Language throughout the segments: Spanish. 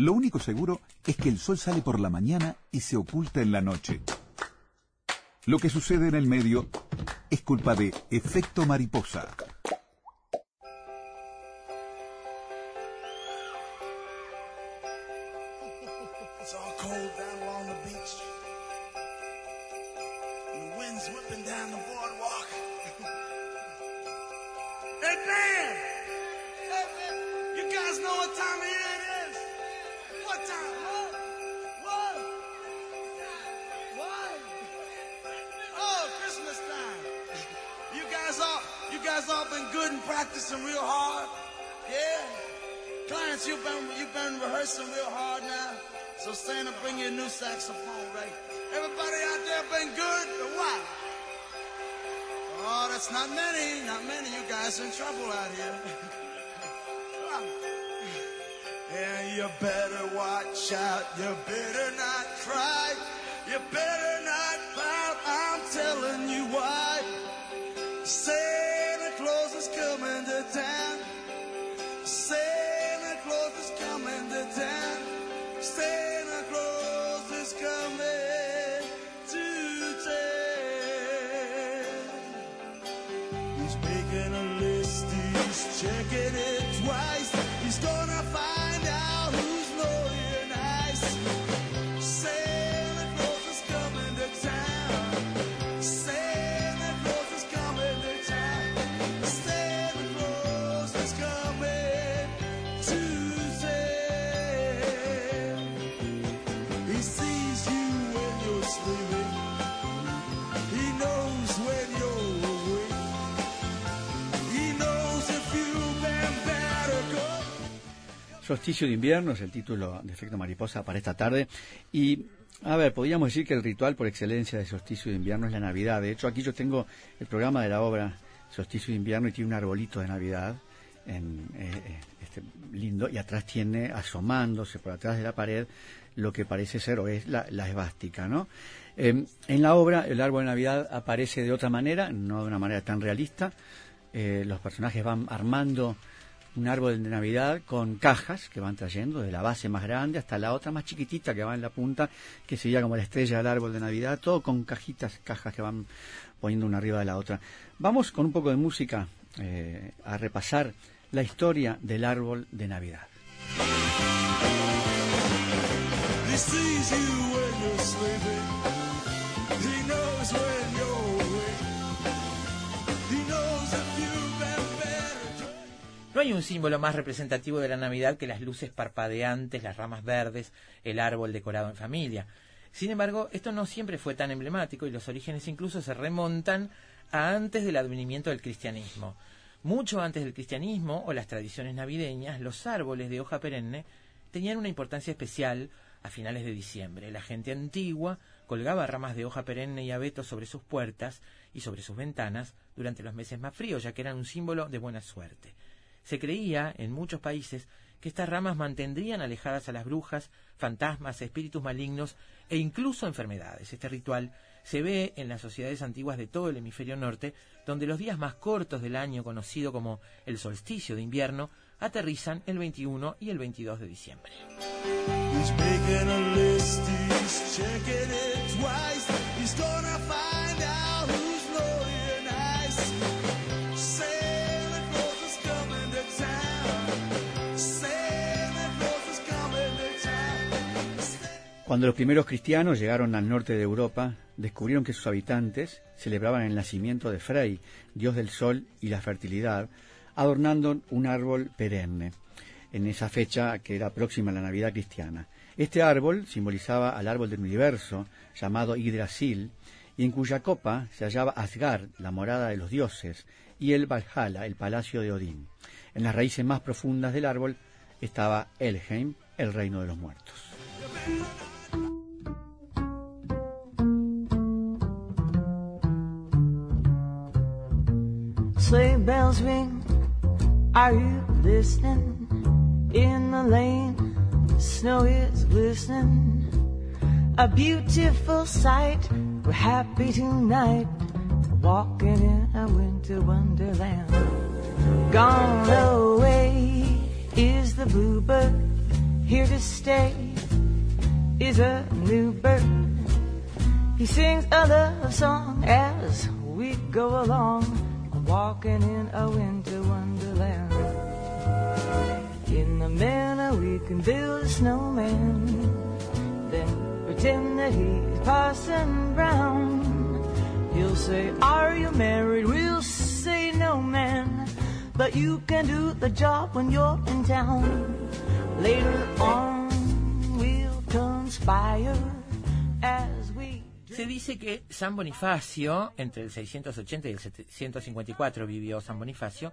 Lo único seguro es que el sol sale por la mañana y se oculta en la noche. Lo que sucede en el medio es culpa de efecto mariposa. He's making a list, he's checking Solsticio de invierno es el título de Efecto Mariposa para esta tarde. Y, a ver, podríamos decir que el ritual por excelencia de Solsticio de invierno es la Navidad. De hecho, aquí yo tengo el programa de la obra Solsticio de invierno y tiene un arbolito de Navidad. Eh, eh, este, lindo y atrás tiene asomándose por atrás de la pared lo que parece ser o es la, esvástica, ¿no? Eh, en la obra el árbol de Navidad aparece de otra manera, no de una manera tan realista. Eh, los personajes van armando un árbol de Navidad con cajas que van trayendo, de la base más grande hasta la otra más chiquitita que va en la punta, que sería como la estrella del árbol de Navidad, todo con cajitas, cajas que van poniendo una arriba de la otra. Vamos con un poco de música eh, a repasar la historia del árbol de Navidad. No hay un símbolo más representativo de la Navidad que las luces parpadeantes, las ramas verdes, el árbol decorado en familia. Sin embargo, esto no siempre fue tan emblemático y los orígenes incluso se remontan a antes del advenimiento del cristianismo. Mucho antes del cristianismo o las tradiciones navideñas, los árboles de hoja perenne tenían una importancia especial a finales de diciembre. La gente antigua colgaba ramas de hoja perenne y abeto sobre sus puertas y sobre sus ventanas durante los meses más fríos, ya que eran un símbolo de buena suerte. Se creía en muchos países que estas ramas mantendrían alejadas a las brujas, fantasmas, espíritus malignos e incluso enfermedades. Este ritual se ve en las sociedades antiguas de todo el hemisferio norte, donde los días más cortos del año, conocido como el solsticio de invierno, aterrizan el 21 y el 22 de diciembre. Cuando los primeros cristianos llegaron al norte de Europa, descubrieron que sus habitantes celebraban el nacimiento de Frey, dios del sol y la fertilidad, adornando un árbol perenne en esa fecha que era próxima a la Navidad cristiana. Este árbol simbolizaba al árbol del universo, llamado Yggdrasil, y en cuya copa se hallaba Asgard, la morada de los dioses, y el Valhalla, el palacio de Odín. En las raíces más profundas del árbol estaba Elheim, el reino de los muertos. Sleigh bells ring. Are you listening? In the lane, snow is glistening. A beautiful sight. We're happy tonight. Walking in a winter wonderland. Gone away is the bluebird. here to stay is a new bird. He sings a love song as we go along, walking in a winter wonderland. In the manner we can build a snowman, then pretend that he's Parson Brown. He'll say, Are you married? We'll say, No, man. But you can do the job when you're in town. Later on, we'll conspire as. Se dice que San Bonifacio, entre el 680 y el 754 vivió San Bonifacio,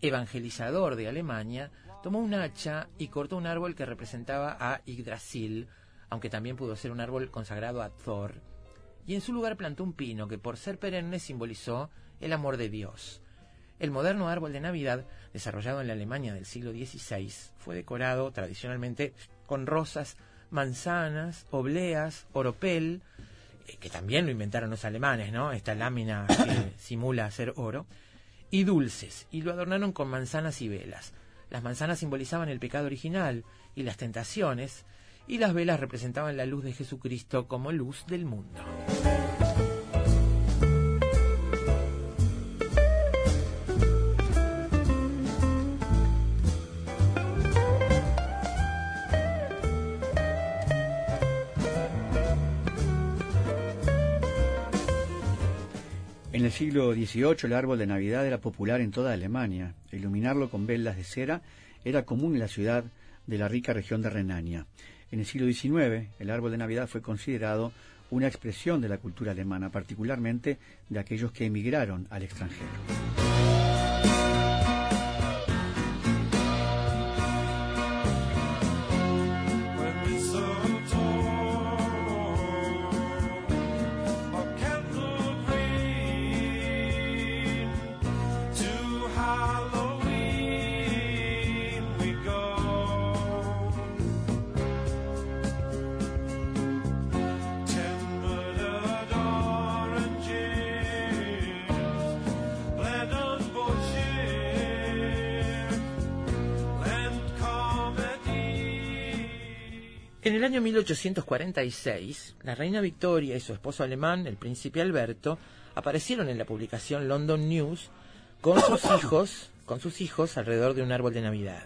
evangelizador de Alemania, tomó un hacha y cortó un árbol que representaba a Yggdrasil, aunque también pudo ser un árbol consagrado a Thor, y en su lugar plantó un pino que por ser perenne simbolizó el amor de Dios. El moderno árbol de Navidad, desarrollado en la Alemania del siglo XVI, fue decorado tradicionalmente con rosas, manzanas, obleas, oropel, que también lo inventaron los alemanes, ¿no? Esta lámina que simula ser oro, y dulces, y lo adornaron con manzanas y velas. Las manzanas simbolizaban el pecado original y las tentaciones, y las velas representaban la luz de Jesucristo como luz del mundo. El siglo XVIII el árbol de Navidad era popular en toda Alemania. Iluminarlo con velas de cera era común en la ciudad de la rica región de Renania. En el siglo XIX el árbol de Navidad fue considerado una expresión de la cultura alemana, particularmente de aquellos que emigraron al extranjero. En el año 1846, la reina Victoria y su esposo alemán, el príncipe Alberto, aparecieron en la publicación London News con sus hijos, con sus hijos alrededor de un árbol de Navidad.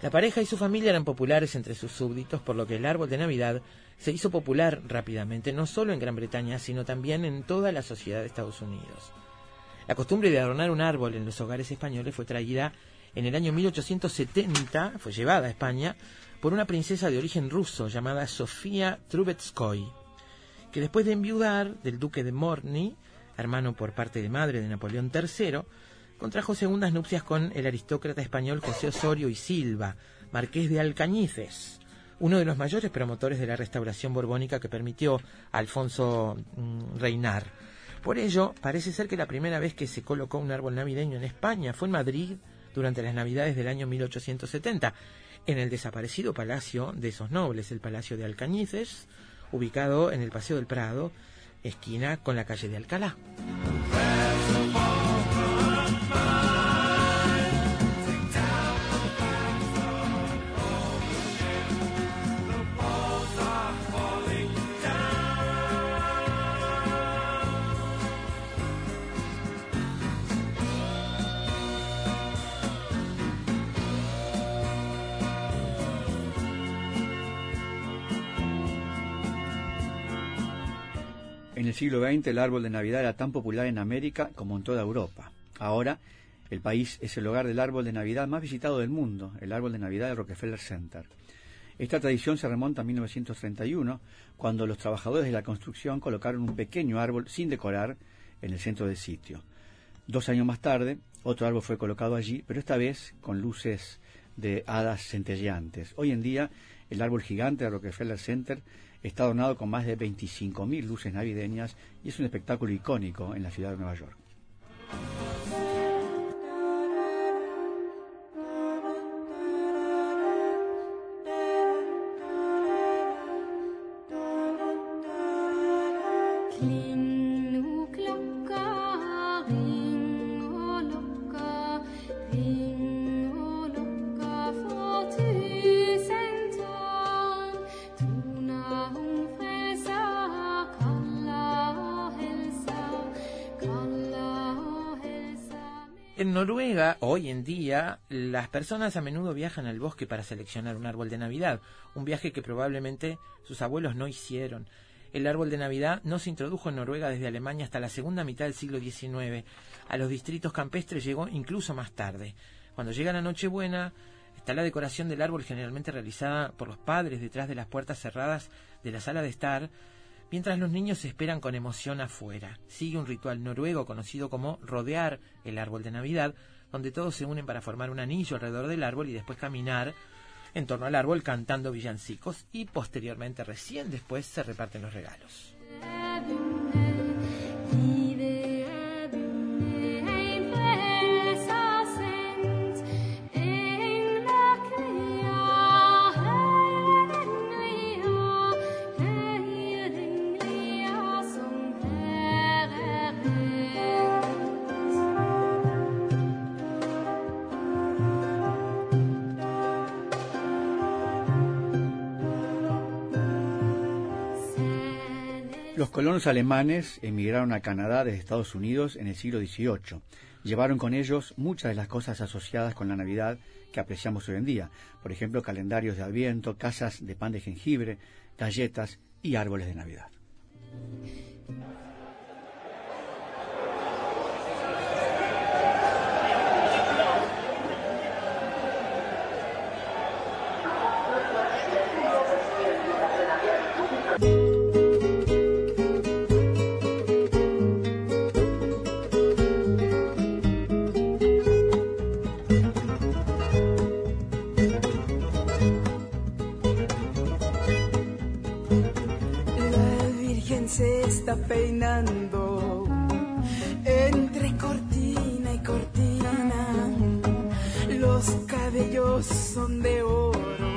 La pareja y su familia eran populares entre sus súbditos, por lo que el árbol de Navidad se hizo popular rápidamente, no solo en Gran Bretaña, sino también en toda la sociedad de Estados Unidos. La costumbre de adornar un árbol en los hogares españoles fue traída en el año 1870, fue llevada a España por una princesa de origen ruso llamada Sofía Trubetskoy, que después de enviudar del duque de Morny, hermano por parte de madre de Napoleón III, contrajo segundas nupcias con el aristócrata español José Osorio y Silva, marqués de Alcañices, uno de los mayores promotores de la restauración borbónica que permitió a Alfonso mm, reinar. Por ello, parece ser que la primera vez que se colocó un árbol navideño en España fue en Madrid durante las Navidades del año 1870, en el desaparecido palacio de esos nobles, el Palacio de Alcañices, ubicado en el Paseo del Prado, esquina con la calle de Alcalá. El siglo XX el árbol de Navidad era tan popular en América como en toda Europa. Ahora el país es el hogar del árbol de Navidad más visitado del mundo, el árbol de Navidad del Rockefeller Center. Esta tradición se remonta a 1931, cuando los trabajadores de la construcción colocaron un pequeño árbol sin decorar en el centro del sitio. Dos años más tarde, otro árbol fue colocado allí, pero esta vez con luces de hadas centelleantes. Hoy en día, el árbol gigante de Rockefeller Center está adornado con más de 25.000 luces navideñas y es un espectáculo icónico en la ciudad de Nueva York. Noruega, hoy en día, las personas a menudo viajan al bosque para seleccionar un árbol de Navidad, un viaje que probablemente sus abuelos no hicieron. El árbol de Navidad no se introdujo en Noruega desde Alemania hasta la segunda mitad del siglo XIX. A los distritos campestres llegó incluso más tarde. Cuando llega la Nochebuena, está la decoración del árbol generalmente realizada por los padres detrás de las puertas cerradas de la sala de estar, mientras los niños se esperan con emoción afuera. Sigue un ritual noruego conocido como rodear el árbol de Navidad, donde todos se unen para formar un anillo alrededor del árbol y después caminar en torno al árbol cantando villancicos y posteriormente recién después se reparten los regalos. Colonos alemanes emigraron a Canadá desde Estados Unidos en el siglo XVIII. Llevaron con ellos muchas de las cosas asociadas con la Navidad que apreciamos hoy en día. Por ejemplo, calendarios de Adviento, casas de pan de jengibre, galletas y árboles de Navidad. Está peinando entre cortina y cortina. Los cabellos son de oro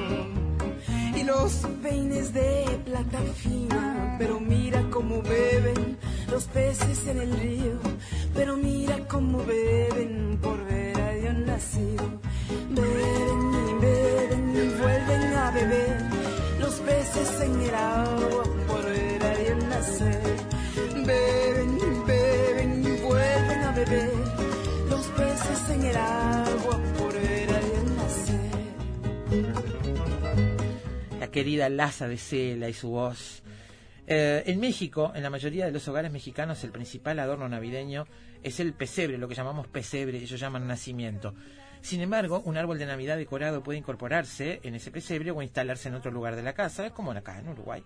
y los peines de plata fina. Pero mira cómo beben los peces en el río. Pero mira cómo beben por ver a Dios nacido. Beben y beben y vuelven a beber los peces en el agua por ver a Dios nacer. Beben beben y vuelven a beber los peces en el agua por nacer. la querida Laza de Cela y su voz. Eh, en México, en la mayoría de los hogares mexicanos, el principal adorno navideño es el pesebre, lo que llamamos pesebre, ellos llaman nacimiento. Sin embargo, un árbol de Navidad decorado puede incorporarse en ese pesebre o instalarse en otro lugar de la casa, como acá en Uruguay.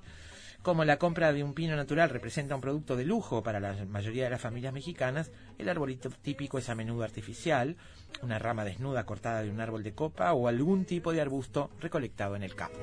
Como la compra de un pino natural representa un producto de lujo para la mayoría de las familias mexicanas, el arbolito típico es a menudo artificial, una rama desnuda cortada de un árbol de copa o algún tipo de arbusto recolectado en el campo.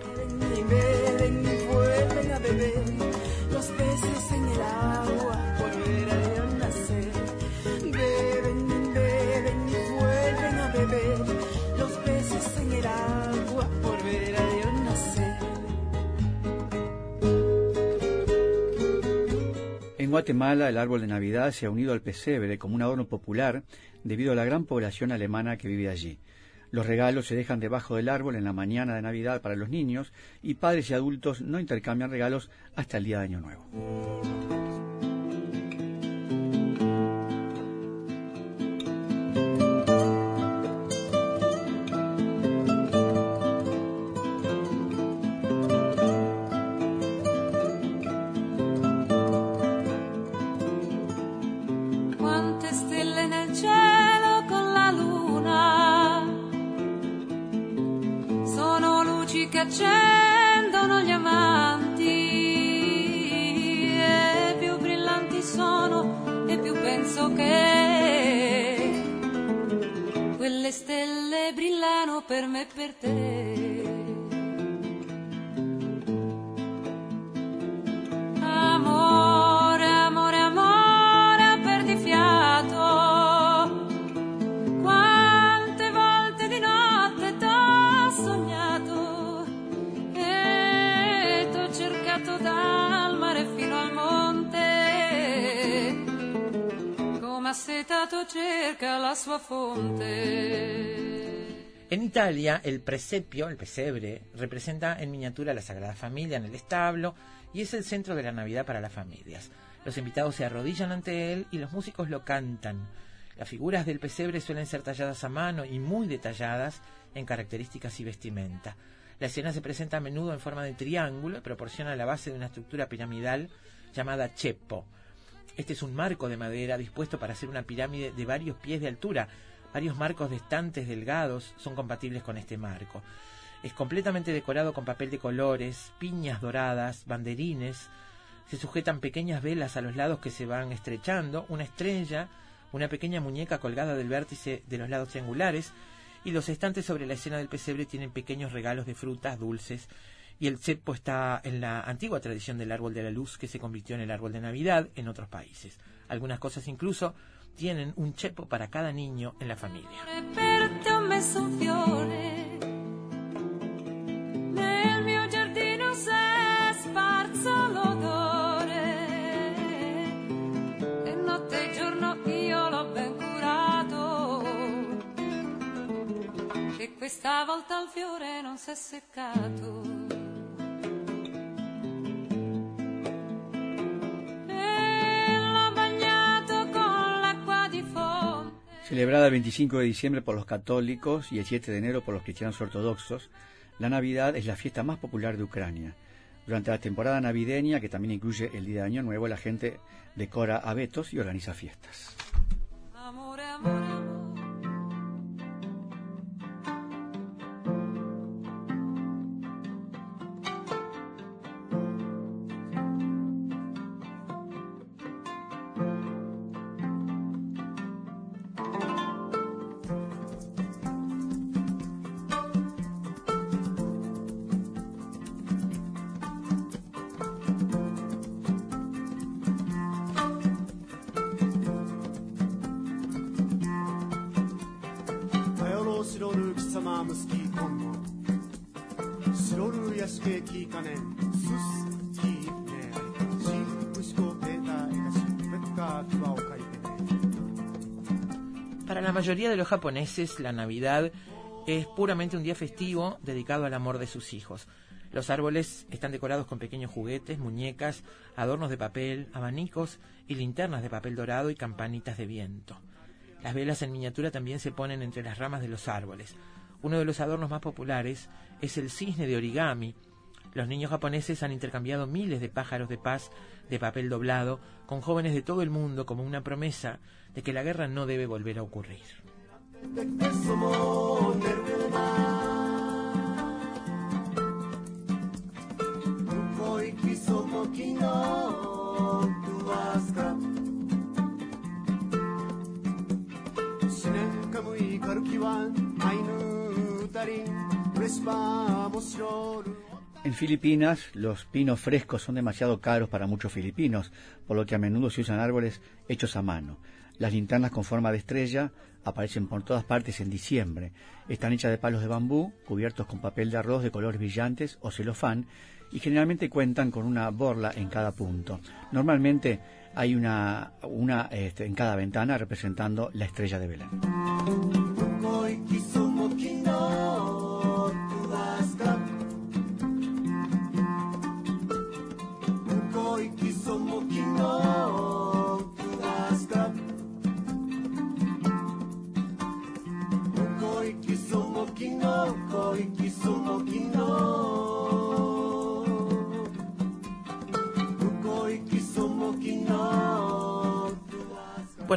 En Guatemala, el árbol de Navidad se ha unido al pesebre como un adorno popular debido a la gran población alemana que vive allí. Los regalos se dejan debajo del árbol en la mañana de Navidad para los niños y padres y adultos no intercambian regalos hasta el día de Año Nuevo. Accendono gli amanti e più brillanti sono e più penso che quelle stelle brillano per me e per te. En Italia, el presepio, el pesebre, representa en miniatura la Sagrada Familia en el establo y es el centro de la Navidad para las familias. Los invitados se arrodillan ante él y los músicos lo cantan. Las figuras del pesebre suelen ser talladas a mano y muy detalladas en características y vestimenta. La escena se presenta a menudo en forma de triángulo y proporciona la base de una estructura piramidal llamada chepo. Este es un marco de madera dispuesto para hacer una pirámide de varios pies de altura. Varios marcos de estantes delgados son compatibles con este marco. Es completamente decorado con papel de colores, piñas doradas, banderines. Se sujetan pequeñas velas a los lados que se van estrechando, una estrella, una pequeña muñeca colgada del vértice de los lados triangulares y los estantes sobre la escena del pesebre tienen pequeños regalos de frutas, dulces y el cepo está en la antigua tradición del árbol de la luz que se convirtió en el árbol de Navidad en otros países. Algunas cosas incluso tienen un cepo para cada niño en la familia. Celebrada el 25 de diciembre por los católicos y el 7 de enero por los cristianos ortodoxos, la Navidad es la fiesta más popular de Ucrania. Durante la temporada navideña, que también incluye el Día de Año Nuevo, la gente decora abetos y organiza fiestas. Para la mayoría de los japoneses, la Navidad es puramente un día festivo dedicado al amor de sus hijos. Los árboles están decorados con pequeños juguetes, muñecas, adornos de papel, abanicos y linternas de papel dorado y campanitas de viento. Las velas en miniatura también se ponen entre las ramas de los árboles. Uno de los adornos más populares es el cisne de origami. Los niños japoneses han intercambiado miles de pájaros de paz de papel doblado con jóvenes de todo el mundo como una promesa de que la guerra no debe volver a ocurrir. で en Filipinas los pinos frescos son demasiado caros para muchos filipinos, por lo que a menudo se usan árboles hechos a mano. Las linternas con forma de estrella aparecen por todas partes en diciembre. Están hechas de palos de bambú, cubiertos con papel de arroz de colores brillantes o celofán, y generalmente cuentan con una borla en cada punto. Normalmente hay una, este, en cada ventana representando la estrella de Belén.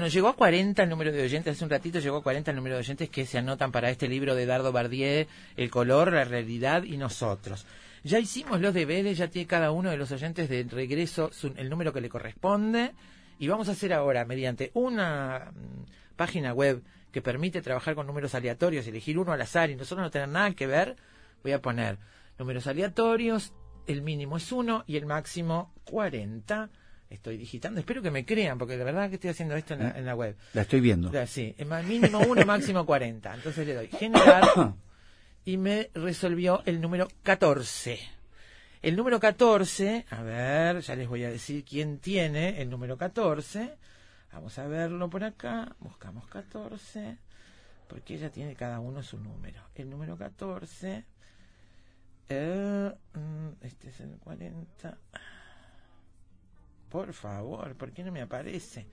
Bueno, llegó a 40 el número de oyentes, hace un ratito llegó a 40 el número de oyentes que se anotan para este libro de Dardo Bardier, El color, la realidad y nosotros. Ya hicimos los deberes, ya tiene cada uno de los oyentes de regreso su- el número que le corresponde y vamos a hacer ahora, mediante una mm, página web que permite trabajar con números aleatorios, elegir uno al azar y nosotros no tener nada que ver, voy a poner números aleatorios, el mínimo es 1 y el máximo 40. Estoy digitando, espero que me crean, porque de verdad que estoy haciendo esto en la, en la web. La estoy viendo. Ya, Sí, mínimo 1, máximo 40. Entonces le doy generar y me resolvió el número 14. El número 14, a ver, ya les voy a decir quién tiene el número 14. Vamos a verlo por acá. Buscamos 14. Porque ya tiene cada uno su número. El número 14. eh, mm, este es el 40. Por favor, ¿por qué no me aparece?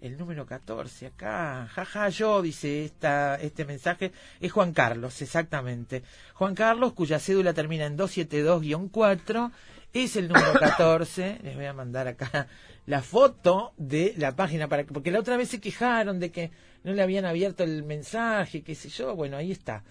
el número 14 acá. Jaja, yo, dice esta, este mensaje. Es Juan Carlos, exactamente. Juan Carlos, cuya cédula termina en 272-4, es el número 14. Les voy a mandar acá la foto de la página para porque la otra vez se quejaron de que no le habían abierto el mensaje, qué sé yo. Bueno, ahí está.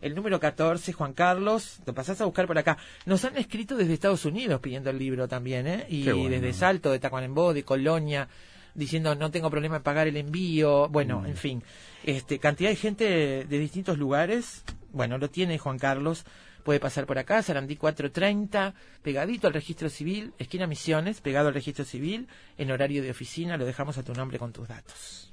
El número 14, Juan Carlos, lo pasás a buscar por acá. Nos han escrito desde Estados Unidos pidiendo el libro también, ¿eh? Y bueno. desde Salto, de Tacuarembó, de Colonia, diciendo no tengo problema en pagar el envío. Bueno, en fin, este cantidad de gente de distintos lugares. Bueno, lo tiene Juan Carlos. Puede pasar por acá, Sarandí 430, pegadito al registro civil, esquina Misiones, pegado al registro civil, en horario de oficina, lo dejamos a tu nombre con tus datos.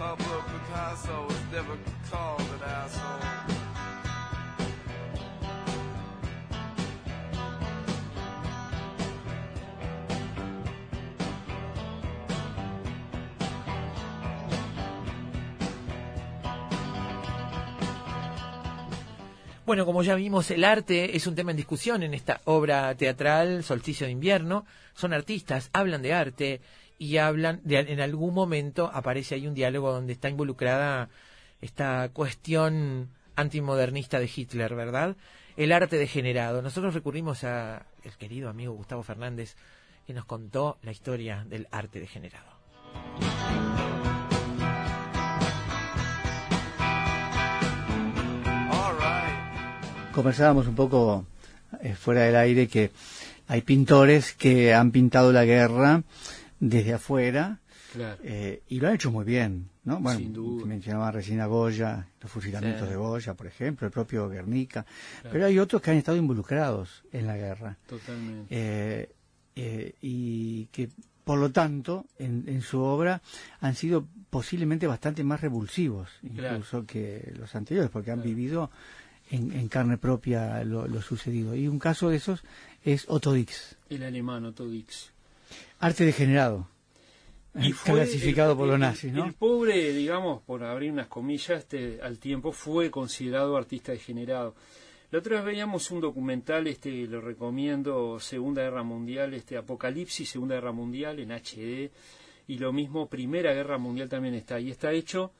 Pablo Picasso was never called. Bueno, como ya vimos, el arte es un tema en discusión en esta obra teatral Solsticio de Invierno. Son artistas, hablan de arte y hablan de en algún momento aparece ahí un diálogo donde está involucrada esta cuestión antimodernista de Hitler, ¿verdad? El arte degenerado. Nosotros recurrimos a el querido amigo Gustavo Fernández que nos contó la historia del arte degenerado. Conversábamos un poco eh, fuera del aire que hay pintores que han pintado la guerra desde afuera Claro. eh, y lo han hecho muy bien, ¿no? Bueno, Sin duda. mencionaba recién a Goya, los fusilamientos Sí. de Goya, por ejemplo, el propio Guernica, pero hay otros que han estado involucrados en la guerra Totalmente. eh, eh, y que por lo tanto en, en su obra han sido posiblemente bastante más revulsivos Claro. incluso que los anteriores porque han vivido en, en carne propia lo, lo sucedido y un caso de esos es Otto Dix El alemán Otto Dix. Arte degenerado Y fue clasificado el- por los nazis ¿no? El pobre, digamos, por abrir unas comillas, este, al tiempo fue considerado artista degenerado. La otra vez veíamos un documental, este, lo recomiendo, Segunda Guerra Mundial, este, Apocalipsis, Segunda Guerra Mundial, en HD, y lo mismo, Primera Guerra Mundial también está, y está hecho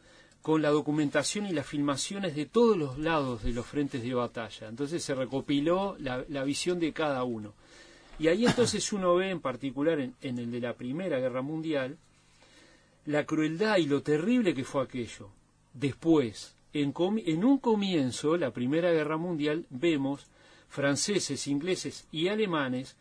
con la documentación y las filmaciones de todos los lados de los frentes de batalla. Entonces se recopiló la, la visión de cada uno. Y ahí entonces uno ve en particular en, en el de la Primera Guerra Mundial la crueldad y lo terrible que fue aquello. Después, en, comi- en un comienzo, la Primera Guerra Mundial, vemos franceses, ingleses y alemanes,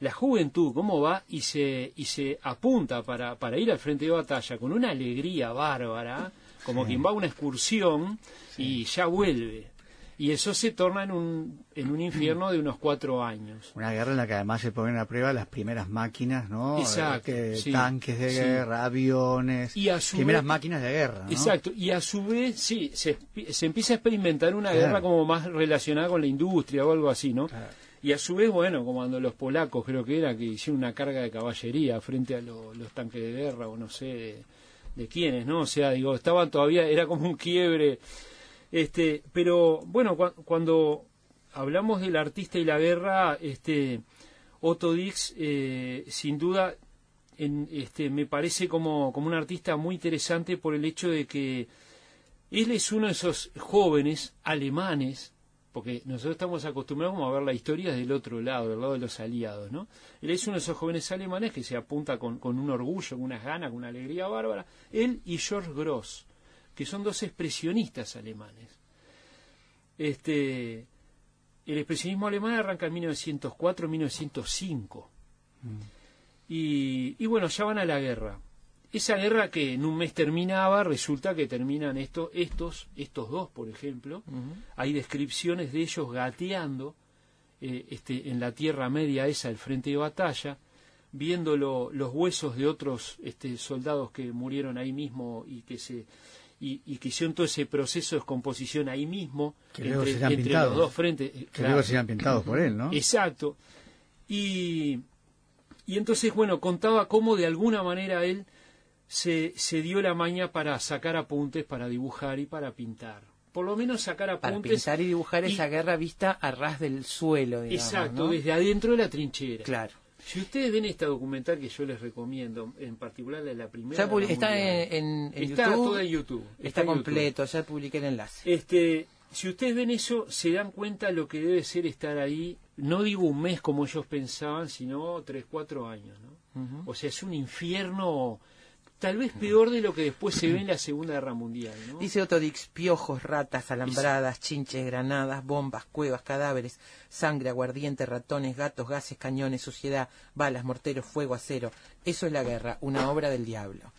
la juventud cómo va y se, y se apunta para, para ir al frente de batalla con una alegría bárbara, como quien va a una excursión y ya vuelve. Y eso se torna en un, en un infierno de unos cuatro años. Una guerra en la que además se ponen a prueba las primeras máquinas, ¿no? Exacto, Eh, sí, tanques de sí. guerra, aviones, Y a su primeras vez- máquinas de guerra, ¿no? Exacto, y a su vez, sí, se, se empieza a experimentar una Claro. guerra como más relacionada con la industria o algo así, ¿no? Claro. Y a su vez, bueno, como cuando los polacos creo que era, que hicieron una carga de caballería frente a lo- los tanques de guerra o no sé de, de quiénes, ¿no? O sea, digo, estaban todavía, era como un quiebre. Este, pero bueno, cua- cuando hablamos del artista y la guerra, este, Otto Dix, eh, sin duda, en, este, me parece como, un artista muy interesante por el hecho de que él es uno de esos jóvenes alemanes, porque nosotros estamos acostumbrados a ver la historia del otro lado, del lado de los aliados, ¿no? Él es uno de esos jóvenes alemanes que se apunta con, con un orgullo, con unas ganas, con una alegría bárbara. Él y George Gross, que son dos expresionistas alemanes. Este, el expresionismo alemán arranca en 1904-1905. Y, y bueno, ya van a la guerra. Esa guerra que en un mes terminaba, resulta que terminan esto, estos, estos dos, por ejemplo. Hay descripciones de ellos gateando eh, este, en la Tierra Media esa, el frente de batalla, viendo lo- los huesos de otros este, soldados que murieron ahí mismo y que se y, y que hicieron todo ese proceso de descomposición ahí mismo Que luego entre, serán entre pintados. los dos frentes. eh, Que claro. luego serán pintados por él, ¿no? Exacto. Y, y entonces, bueno, contaba cómo de alguna manera él se, se dio la maña para sacar apuntes, para dibujar y para pintar. Por lo menos sacar Para apuntes. pintar y dibujar y- esa guerra vista a ras del suelo, digamos, Exacto, ¿no? desde adentro de la trinchera. Claro. Si ustedes ven esta documental que yo les recomiendo, en particular la primera. Ya está Mundial, en, en- en Está YouTube. toda en YouTube. Está, en YouTube. completo, ya publiqué el enlace. Este, si ustedes ven eso, se dan cuenta lo que debe ser estar ahí, no digo un mes como ellos pensaban, sino tres, cuatro años, ¿no? O sea, es un infierno tal vez peor de lo que después se ve en la Segunda Guerra Mundial, ¿no? Dice Otto Dix, piojos, ratas, alambradas, chinches, granadas, bombas, cuevas, cadáveres, sangre, aguardiente, ratones, gatos, gases, cañones, suciedad, balas, morteros, fuego, acero. Eso es la guerra, una obra del diablo.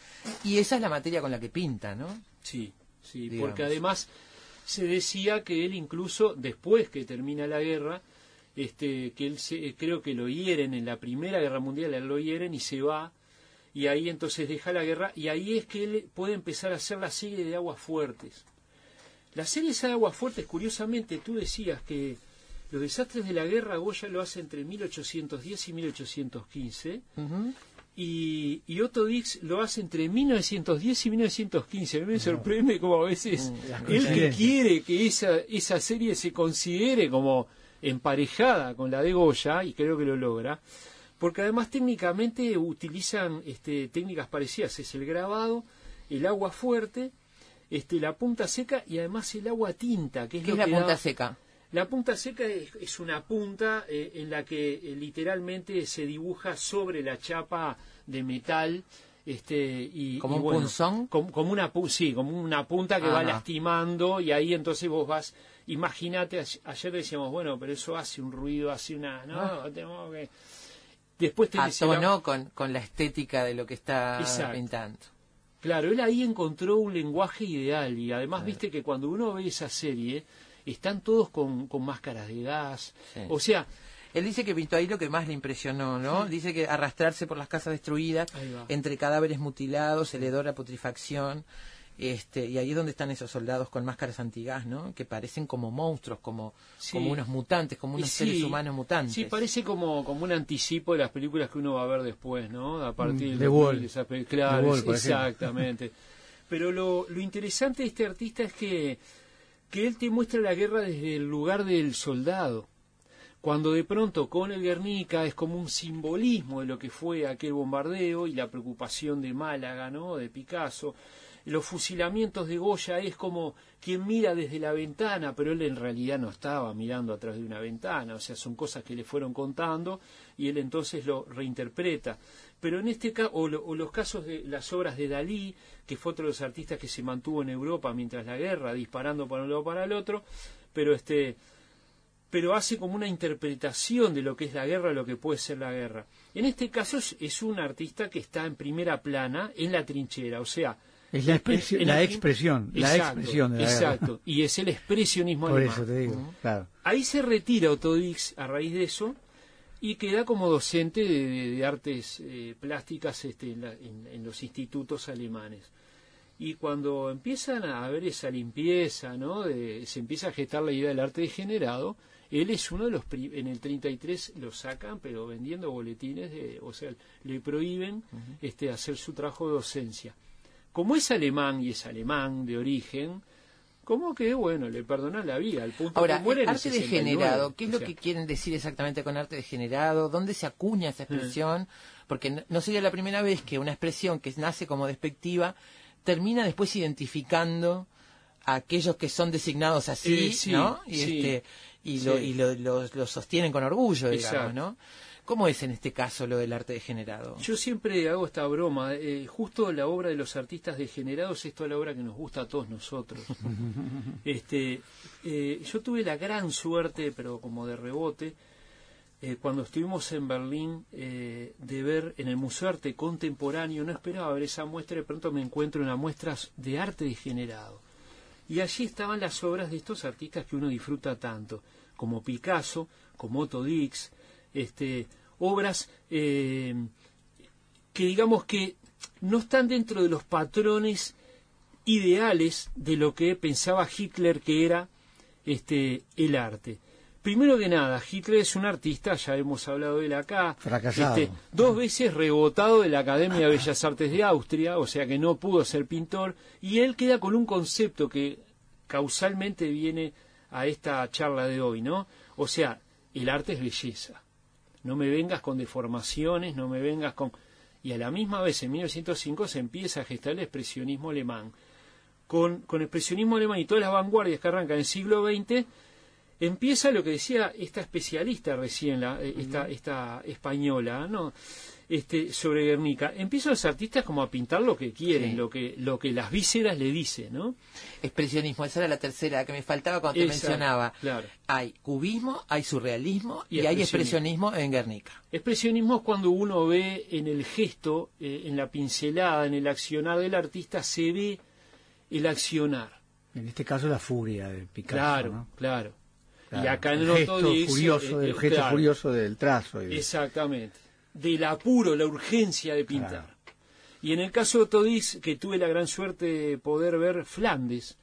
Y esa es la materia con la que pinta, ¿no? Sí, sí, Digamos. porque además se decía que él incluso después que termina la guerra, este, que él se, creo que lo hieren en la Primera Guerra Mundial, él lo hieren y se va y ahí entonces deja la guerra y ahí es que él puede empezar a hacer la serie de aguas fuertes. La serie esa de aguas fuertes, curiosamente, tú decías que los desastres de la guerra Goya lo hace entre 1810 y 1815 y, y Otto Dix lo hace entre 1910 y 1915. A mí me sorprende como a veces él que quiere que esa, esa serie se considere como emparejada con la de Goya, y creo que lo logra, porque además técnicamente utilizan este, técnicas parecidas. Es el grabado, el agua fuerte, este, la punta seca y además el agua tinta, que es ¿Qué lo es la punta da- seca? la punta seca es, es una punta eh, en la que eh, literalmente se dibuja sobre la chapa de metal. Este, y, ¿Como y un bueno, punzón? Como, como una, sí, como una punta que va Ajá. lastimando y ahí entonces vos vas, imagínate, ayer decíamos, bueno, pero eso hace un ruido, hace una... No, Ah. tengo que... Después te A dice la- tono con, con la estética de lo que está Exacto. pintando. Claro, él ahí encontró un lenguaje ideal y además viste que cuando uno ve esa serie están todos con, con máscaras de gas, Sí. o sea, Él dice que pintó ahí lo que más le impresionó, ¿no? Dice que arrastrarse por las casas destruidas, entre cadáveres mutilados, el hedor a putrefacción, este, y ahí es donde están esos soldados con máscaras antigas, ¿no? Que parecen como monstruos, como, Sí. como unos mutantes, como unos sí, seres humanos mutantes. Sí, parece como, como un anticipo de las películas que uno va a ver después, ¿no? A partir Mm, de Wall. esa pe- Claro, The Wall, es- por ejemplo. exactamente. Pero lo, lo interesante de este artista es que, que él te muestra la guerra desde el lugar del soldado. Cuando de pronto con el Guernica es como un simbolismo de lo que fue aquel bombardeo y la preocupación de Málaga, ¿no? De Picasso. Los fusilamientos de Goya es como quien mira desde la ventana, pero él en realidad no estaba mirando a través de una ventana, o sea, son cosas que le fueron contando y él entonces lo reinterpreta. Pero en este caso, o, lo- o los casos de las obras de Dalí, que fue otro de los artistas que se mantuvo en Europa mientras la guerra, disparando para un lado para el otro, pero este pero hace como una interpretación de lo que es la guerra, lo que puede ser la guerra. En este caso es, es un artista que está en primera plana en la trinchera, o sea, Es la, expresi- en- en la la- expresión, la Exacto, expresión de la. Exacto, y es el expresionismo Por alemán. eso te digo, claro. Ahí se retira Otto Dix a raíz de eso y queda como docente de, de- de artes eh, plásticas este, en, la- en- en los institutos alemanes. Y cuando empiezan a haber esa limpieza, ¿no? De- se empieza a gestar la idea del arte degenerado, él es uno de los, pri- en el 33 lo sacan, pero vendiendo boletines, de, o sea, le prohíben este, hacer su trabajo de docencia. Como es alemán y es alemán de origen, como que, bueno, le perdonan la vida, al punto Ahora, que muere en el arte 69, degenerado, ¿qué es o lo que quieren decir exactamente con arte degenerado? ¿Dónde se acuña esa expresión? Porque no, no sería la primera vez que una expresión que nace como despectiva termina después identificando a aquellos que son designados así, Eh, sí, ¿no? Y, sí, este, y, lo, y lo, lo- lo sostienen con orgullo, digamos, Exacto. ¿no? ¿Cómo es en este caso lo del arte degenerado? Yo siempre hago esta broma. eh, justo la obra de los artistas degenerados es toda la obra que nos gusta a todos nosotros. este, eh, yo tuve la gran suerte, pero como de rebote, eh, cuando estuvimos en Berlín, de ver en el Museo de Arte Contemporáneo, no esperaba ver esa muestra, de pronto me encuentro en las muestras de arte degenerado. Y allí estaban las obras de estos artistas que uno disfruta tanto, como Picasso, como Otto Dix, este, obras eh, que digamos que no están dentro de los patrones ideales de lo que pensaba Hitler que era este el arte. Primero que nada, Hitler es un artista, ya hemos hablado de él acá, Fracasado. este, dos veces rebotado de la Academia de Bellas Artes de Austria, o sea que no pudo ser pintor, y él queda con un concepto que causalmente viene a esta charla de hoy, ¿no? O sea, el arte es belleza. No me vengas con deformaciones, no me vengas con... Y a la misma vez, en 1905, se empieza a gestar el expresionismo alemán. Con, con el expresionismo alemán y todas las vanguardias que arrancan en el siglo XX, empieza lo que decía esta especialista recién, la, eh, esta, esta española, ¿no? Este, sobre Guernica. Empiezan los artistas como a pintar lo que quieren, Sí. lo que lo que las vísceras le dicen, ¿no? Expresionismo, esa era la tercera que me faltaba cuando te Esa, mencionaba. claro. Hay cubismo, hay surrealismo Y y, hay expresionismo. en Guernica. Expresionismo es cuando uno ve en el gesto, eh, en la pincelada, en el accionar del artista, se ve el accionar. En este caso la furia de Picasso. claro, ¿no? claro. Y acá en el el gesto furioso, eh, el eh, gesto claro, furioso del trazo. y de- Exactamente. Del apuro, la urgencia de pintar. Claro. Y en el caso de Dix, que tuve la gran suerte de poder ver Flandes,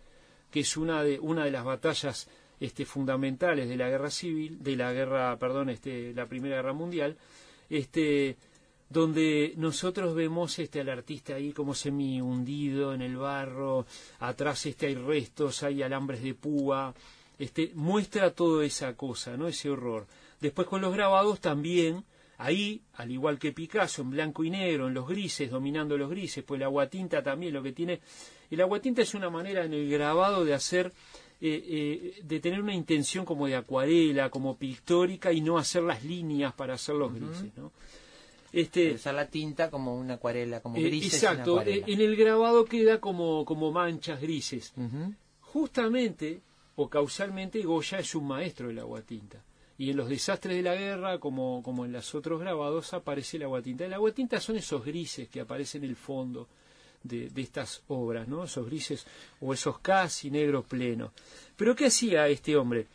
que es una de, una de las batallas este, fundamentales de la guerra civil, de la guerra, perdón, este, la Primera Guerra Mundial, este, donde nosotros vemos este al artista ahí como semi hundido en el barro, atrás este hay restos, hay alambres de púa, este, muestra toda esa cosa, ¿no? ese horror. Después con los grabados también, ahí, al igual que Picasso, en blanco y negro, en los grises, dominando los grises, pues el aguatinta también lo que tiene. El aguatinta es una manera en el grabado de hacer, eh, eh, de tener una intención como de acuarela, como pictórica y no hacer las líneas para hacer los grises, ¿no? Este, Usar la tinta como una acuarela, como eh, grises en exacto, acuarela. eh, en el grabado queda como, como manchas grises. Justamente o causalmente Goya es un maestro del aguatinta. Y en los desastres de la guerra, como, como en los otros grabados, aparece el aguatinta. El aguatinta son esos grises que aparecen en el fondo de, de estas obras, ¿no? Esos grises o esos casi negros plenos. Pero ¿qué hacía este hombre?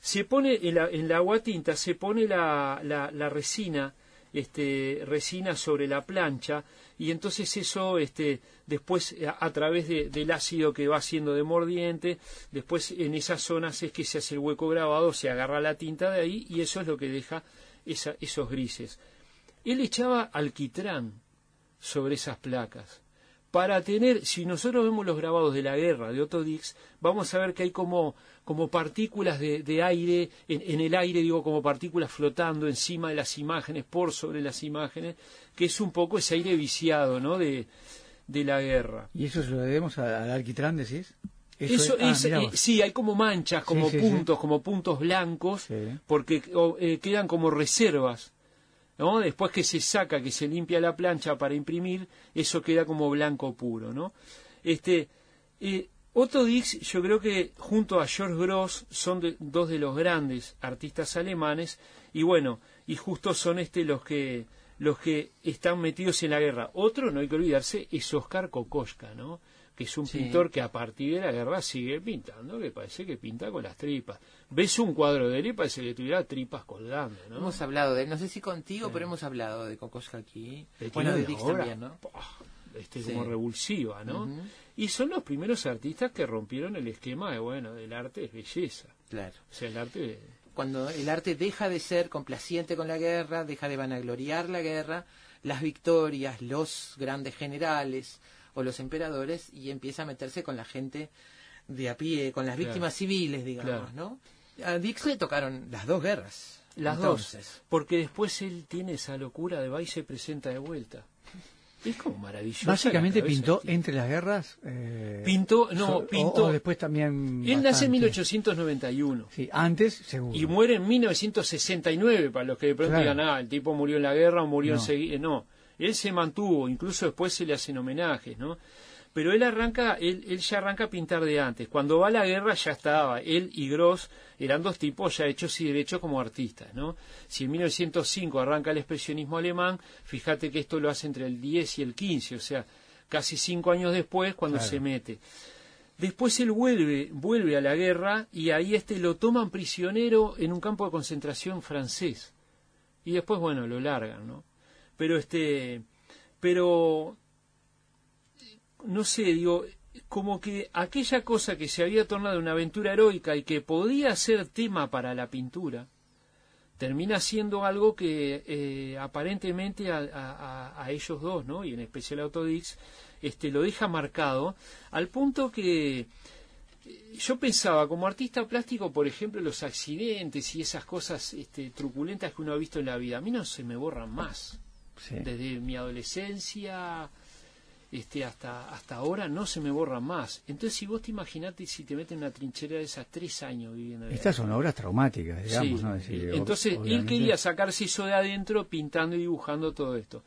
Se pone en la, en la aguatinta, se pone la, la, la resina, este, resina sobre la plancha, y entonces eso, este, después a, a través de- del ácido que va haciendo de mordiente, después en esas zonas es que se hace el hueco grabado, se agarra la tinta de ahí, y eso es lo que deja esa- esos grises. Él echaba alquitrán sobre esas placas. Para tener, si nosotros vemos los grabados de la guerra de Otto Dix, vamos a ver que hay como, como partículas de, de aire, en, en el aire digo como partículas flotando encima de las imágenes, por sobre las imágenes, que es un poco ese aire viciado, ¿no? De, de la guerra. ¿Y eso se lo debemos al alquitrán, decís? Eso ah, es, mirá eh, sí, hay como manchas, como Sí, sí, sí. puntos, como puntos blancos, porque o, eh, quedan como reservas. ¿No? Después que se saca, que se limpia la plancha para imprimir, eso queda como blanco puro, ¿no? Este, eh, Otto Dix, yo creo que junto a George Gross son dos de los grandes artistas alemanes y bueno, y justo son este los que los que están metidos en la guerra. Otro, no hay que olvidarse, es Oscar Kokoschka, ¿no? Que es un Sí. pintor que a partir de la guerra sigue pintando, que parece que pinta con las tripas. Ves un cuadro de él y parece que tuviera tripas colgando, ¿no? Hemos hablado de él, no sé si contigo, pero hemos hablado de Kokoschka aquí. Pero Bueno, de Dix también, este, Sí. como revulsiva, ¿no? Y son los primeros artistas que rompieron el esquema de, bueno, del arte es belleza. Claro. O sea, el arte... Cuando el arte deja de ser complaciente con la guerra, deja de vanagloriar la guerra, las victorias, los grandes generales o los emperadores, y empieza a meterse con la gente de a pie, con las Claro. víctimas civiles, digamos, Claro. ¿no? A Dix le tocaron las dos guerras. Las Entonces, dos. Porque después él tiene esa locura de va y se presenta de vuelta. Es como maravilloso. Básicamente pintó entre las guerras. eh, Pintó, no, so- o- pintó. O, después también. Él nace en bastante. 1891. Sí, antes, seguro. Y muere en 1969, para los que de pronto Claro. digan, ah, el tipo murió en la guerra o murió No. enseguida. No, él se mantuvo, incluso después se le hacen homenajes, ¿no? Pero él arranca, él, él ya arranca a pintar de antes. Cuando va a la guerra ya estaba. Él y Gross eran dos tipos ya hechos y derechos como artistas, ¿no? Si en 1905 arranca el expresionismo alemán, fíjate que esto lo hace entre el 10 y el 15, o sea, casi cinco años después cuando Claro. se mete. Después él vuelve, vuelve a la guerra y ahí este lo toman prisionero en un campo de concentración francés. Y después, bueno, lo largan, ¿no? Pero este, pero, no sé, digo, como que aquella cosa que se había tornado una aventura heroica y que podía ser tema para la pintura, termina siendo algo que eh, aparentemente a, a- a- ellos dos, ¿no? Y en especial a Autodix, este, lo deja marcado al punto que eh, yo pensaba, como artista plástico, por ejemplo, los accidentes y esas cosas este, truculentas que uno ha visto en la vida, a mí no se me borran más. Sí. Desde mi adolescencia este, hasta, hasta ahora no se me borran más. Entonces, si vos te imaginate si te meten en una trinchera de esas tres años viviendo Estas son obras traumáticas, digamos, Sí. ¿no? Decir, Entonces, él quería sacarse eso de adentro pintando y dibujando todo esto.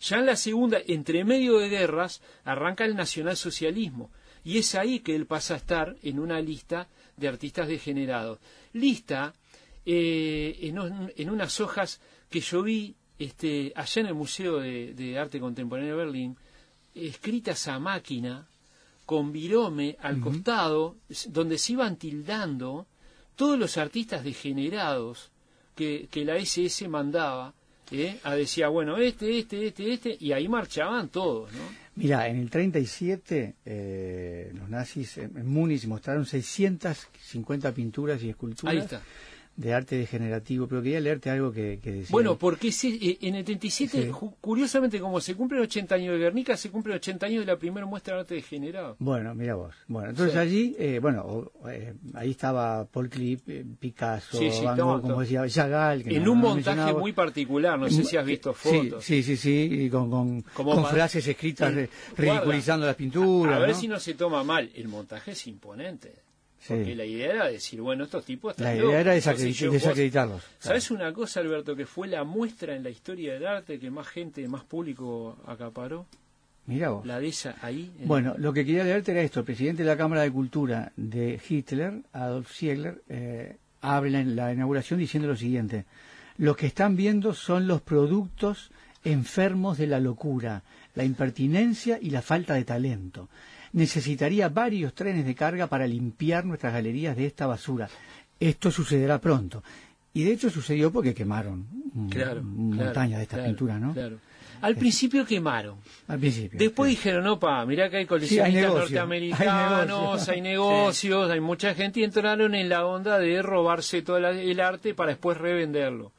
Ya en la segunda, entre medio de guerras, arranca el nacionalsocialismo. Y es ahí que él pasa a estar en una lista de artistas degenerados. Lista eh, en, en unas hojas que yo vi este, allá en el Museo de, de Arte Contemporáneo de Berlín, escritas a máquina, con virome al costado, donde se iban tildando todos los artistas degenerados que, que la SS mandaba, ¿eh? a decía, bueno, este, este, este, este, y ahí marchaban todos, ¿no? Mira, en el 37 eh, los nazis en, en Múnich mostraron 650 pinturas y esculturas Ahí está. De arte degenerativo, pero quería leerte algo que, que decía. Bueno, porque se- eh, en el 37, Sí. curiosamente, como se cumplen 80 años de Guernica, se cumplen 80 años de la primera muestra de arte degenerado. Bueno, mira vos. Bueno, entonces Sí. allí, eh, bueno, eh, ahí estaba Paul Klee, eh, Picasso, Sí, sí, Van todo, Gogh, como todo. decía, Chagall. que En no- un no montaje muy particular, no sé si has visto Sí, fotos. Sí, sí, sí, y con, con, Como con frases escritas Eh, eh, ridiculizando las pinturas. A ver ¿no? si no se toma mal. El montaje es imponente. Sí. Porque la idea era decir, bueno, estos tipos están La locos. idea era Entonces vos- desacreditarlos. ¿Sabes una cosa, Alberto, que fue la muestra en la historia del arte que más gente, más público acaparó? Mira vos. La de esa ahí. en- Bueno, lo que quería leerte era esto. El presidente de la Cámara de Cultura de Hitler, Adolf Ziegler, eh, habla en la inauguración diciendo lo siguiente. Lo que están viendo son los productos enfermos de la locura, la impertinencia y la falta de talento. Necesitaría varios trenes de carga para limpiar nuestras galerías de esta basura. Esto sucederá pronto. Y de hecho sucedió porque quemaron Claro, de estas claro, pinturas, ¿no? Al principio quemaron. Al principio. Después sí. dijeron, no, pa, mirá que hay Sí, coleccionistas hay negocio, norteamericanos, hay hay negocio. negocios, hay mucha gente y entraron en la onda de robarse todo el arte para después revenderlo.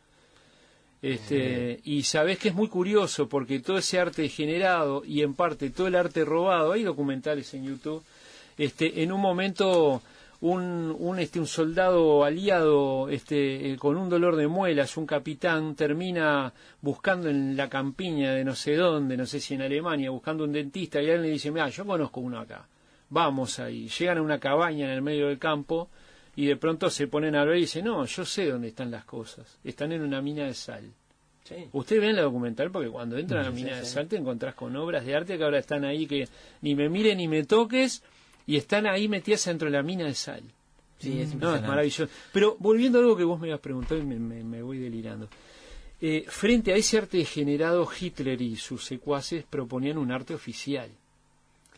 Este, Y sabés que es muy curioso porque todo ese arte degenerado y en parte todo el arte robado, hay documentales en YouTube, este, en un momento un, un, este, un soldado aliado este, eh, con un dolor de muelas, un capitán, termina buscando en la campiña de no sé dónde, no sé si en Alemania, buscando un dentista y alguien le dice, mira, yo conozco uno acá, vamos ahí. Llegan a una cabaña en el medio del campo y de pronto se ponen a hablar y dicen, no, yo sé dónde están las cosas, están en una mina de sal. Sí. Usted ve en la documental porque cuando entra a la mina sí, de sal te encontrás con obras de arte que ahora están ahí que ni me mire ni me toques y están ahí metidas dentro de la mina de sal. Sí, es No, es maravilloso. Pero volviendo a algo que vos me habías preguntado y me, me- me voy delirando. Eh, frente a ese arte degenerado, Hitler y sus secuaces proponían un arte oficial.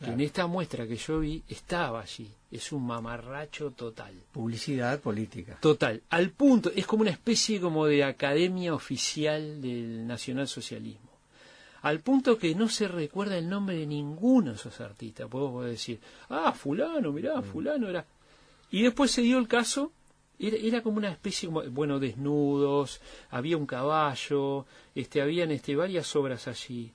En esta muestra que yo vi estaba allí. Es un mamarracho total. Publicidad política. Total, al punto, es como una especie como de academia oficial del nacionalsocialismo. Al punto que no se recuerda el nombre de ninguno de esos artistas. Puedo decir, ah, fulano, mirá, fulano era. Y después se dio el caso, era, era como una especie, como, bueno, desnudos, había un caballo, este, habían este, varias obras allí.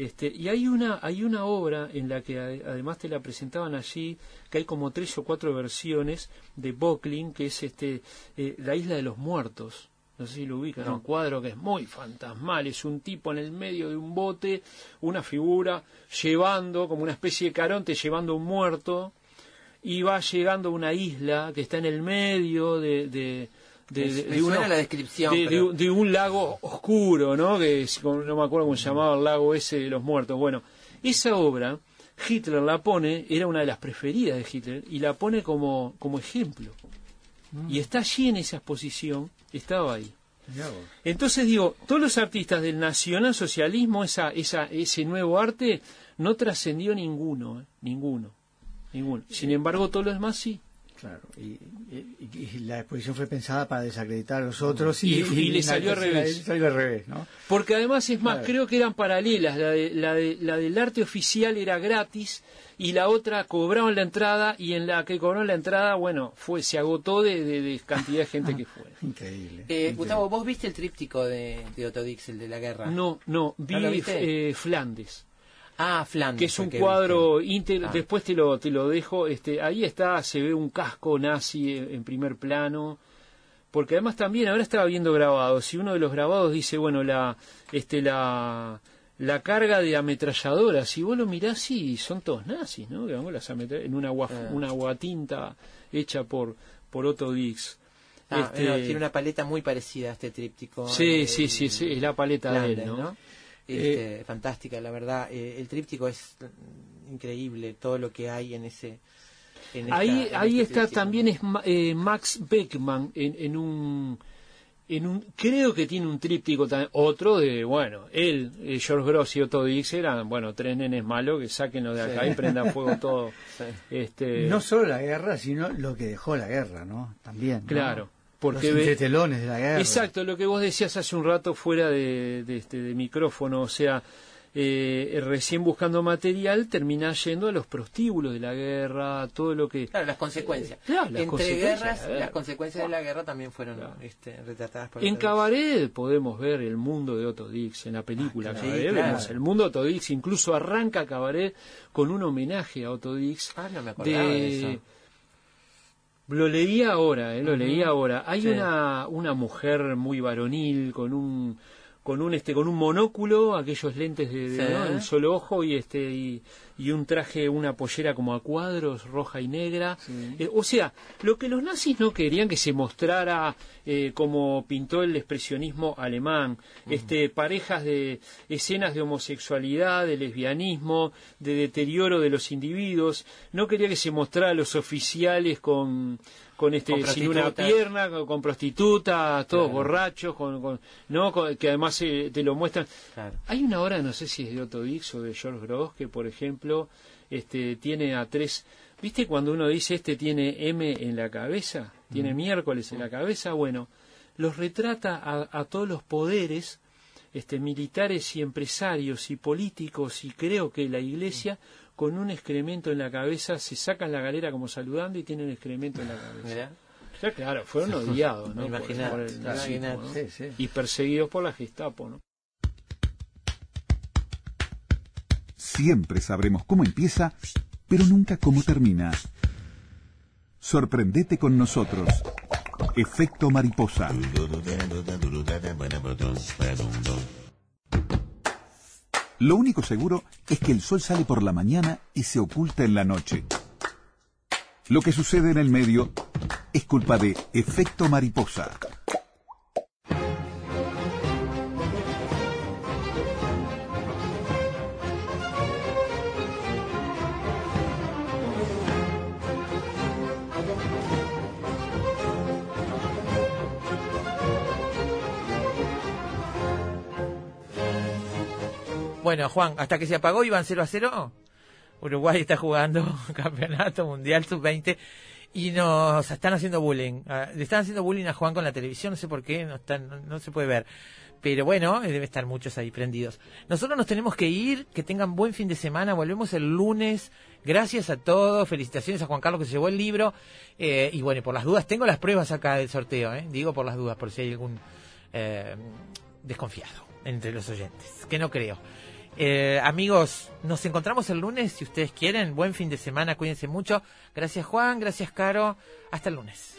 Este, y hay una, hay una obra en la que ade- además te la presentaban allí, que hay como tres o cuatro versiones de Bocklin, que es este, eh, la isla de los muertos, No sé si lo ubican, un cuadro que es muy fantasmal. Es un tipo en el medio de un bote, una figura llevando, como una especie de caronte, llevando un muerto, y va llegando a una isla que está en el medio de, de, de, una- la descripción, de- pero- un- de un lago oscuro, ¿no? Que no me acuerdo cómo se llamaba el lago ese de los muertos. Bueno, esa obra Hitler la pone, era una de las preferidas de Hitler, y la pone como, como ejemplo. Y está allí en esa exposición, estaba ahí. Entonces digo, todos los artistas del nacionalsocialismo, esa, esa, ese nuevo arte, no trascendió ninguno, ¿eh? ninguno, ninguno. Sin embargo, todos los demás sí. Claro, y, y- y la exposición fue pensada para desacreditar a los otros Y- y le salió al revés. le salió al revés, ¿no? Porque además es más, Claro. creo que eran paralelas. La, de- la, de- la del arte oficial era gratis y la otra cobraban la entrada y en la que cobraron la entrada, bueno, fue se agotó de, de- de cantidad de gente que fue. Increíble. Eh, Gustavo, ¿vos viste el tríptico de, de Otto Dix, el de la guerra? No, no, vi ¿No lo viste? eh, Flandes. Ah, Flandes. que es un cuadro íntegro, Ah. después te lo, te lo dejo, este, ahí está, se ve un casco nazi en, primer plano, porque además también, ahora estaba viendo grabados, y uno de los grabados dice, bueno, la, este, la, la carga de ametralladoras, si vos lo mirás, y son todos nazis, ¿no? Digamos, las en una, agua, Ah. una aguatinta hecha por, por Otto Dix. Ah, Este, tiene una paleta muy parecida a este tríptico. Sí, eh, sí, sí, sí, es la paleta de él, ¿no? Este, fantástica, la verdad. Eh, el tríptico es increíble, todo lo que hay en ese. en esta- ahí en ahí este está tríptico. también es Ma- eh, Max Beckman en, en un en un creo que tiene un tríptico también, otro de bueno él eh, George Gross y Otto Dix eran bueno tres nenes malos que sáquenlo de acá Sí. y prendan fuego todo este No solo la guerra, sino lo que dejó la guerra, ¿no? También. ¿no? claro porque Los ve- entretelones de la guerra. Exacto, lo que vos decías hace un rato fuera de, de este, de micrófono, o sea, eh, recién buscando material, terminás yendo a los prostíbulos de la guerra, todo lo que... Claro, las consecuencias. Claro, las Entre consecuencias de guerras, la guerra. las consecuencias de la guerra también fueron este, retratadas por En Otto Dix. Cabaret podemos ver el mundo de Otto Dix, en la película Ah, claro. Cabaret Sí, claro. vemos el mundo de Otto Dix, incluso arranca Cabaret con un homenaje a Otto Dix. Ah, no me acordaba de eso. Lo leí ahora, eh, lo leí ahora. Hay Sí. una, una mujer muy varonil con un con un este con un monóculo, aquellos lentes de, de- Sí. ¿no? un solo ojo y este y, y un traje, una pollera como a cuadros, roja y negra. Eh, o sea, lo que los nazis no querían que se mostrara eh, como pintó el expresionismo alemán, este parejas de escenas de homosexualidad, de lesbianismo, de deterioro de los individuos, no quería que se mostrara a los oficiales con con este Con sin una pierna, con, con prostitutas, todos Claro. borrachos, con, con- no Con- que además eh, te lo muestran. Claro. Hay una hora, no sé si es de Otto Dix o de George Gross, que por ejemplo este tiene a tres. ¿Viste cuando uno dice este tiene M en la cabeza? Tiene miércoles en la cabeza. Bueno, los retrata a, a todos los poderes este, militares y empresarios y políticos y creo que la iglesia con un excremento en la cabeza se sacan la galera como saludando y tienen excremento en la cabeza. Mirá. Ya, claro, fueron odiados, ¿no? Imaginate, Por- por el nazismo, imaginate. ¿no? Sí, sí. Y perseguidos por la Gestapo, ¿no? Siempre sabremos cómo empieza, pero nunca cómo termina. Sorprendete con nosotros. Efecto mariposa. Lo único seguro es que el sol sale por la mañana y se oculta en la noche. Lo que sucede en el medio es culpa de efecto mariposa. Bueno, Juan, hasta que se apagó iban 0 a 0. Uruguay está jugando campeonato mundial sub-20 y nos están haciendo bullying. Ah, Le están haciendo bullying a Juan con la televisión, no sé por qué, no, están, no, no se puede ver. Pero bueno, eh, debe estar muchos ahí prendidos. Nosotros nos tenemos que ir, que tengan buen fin de semana, volvemos el lunes. Gracias a todos, felicitaciones a Juan Carlos que se llevó el libro. Eh, y bueno, por las dudas, tengo las pruebas acá del sorteo, ¿eh? digo por las dudas, por si hay algún eh, desconfiado entre los oyentes, que no creo. Eh, amigos, nos encontramos el lunes si ustedes quieren. Buen fin de semana, cuídense mucho. Gracias Juan, gracias Caro. Hasta el lunes.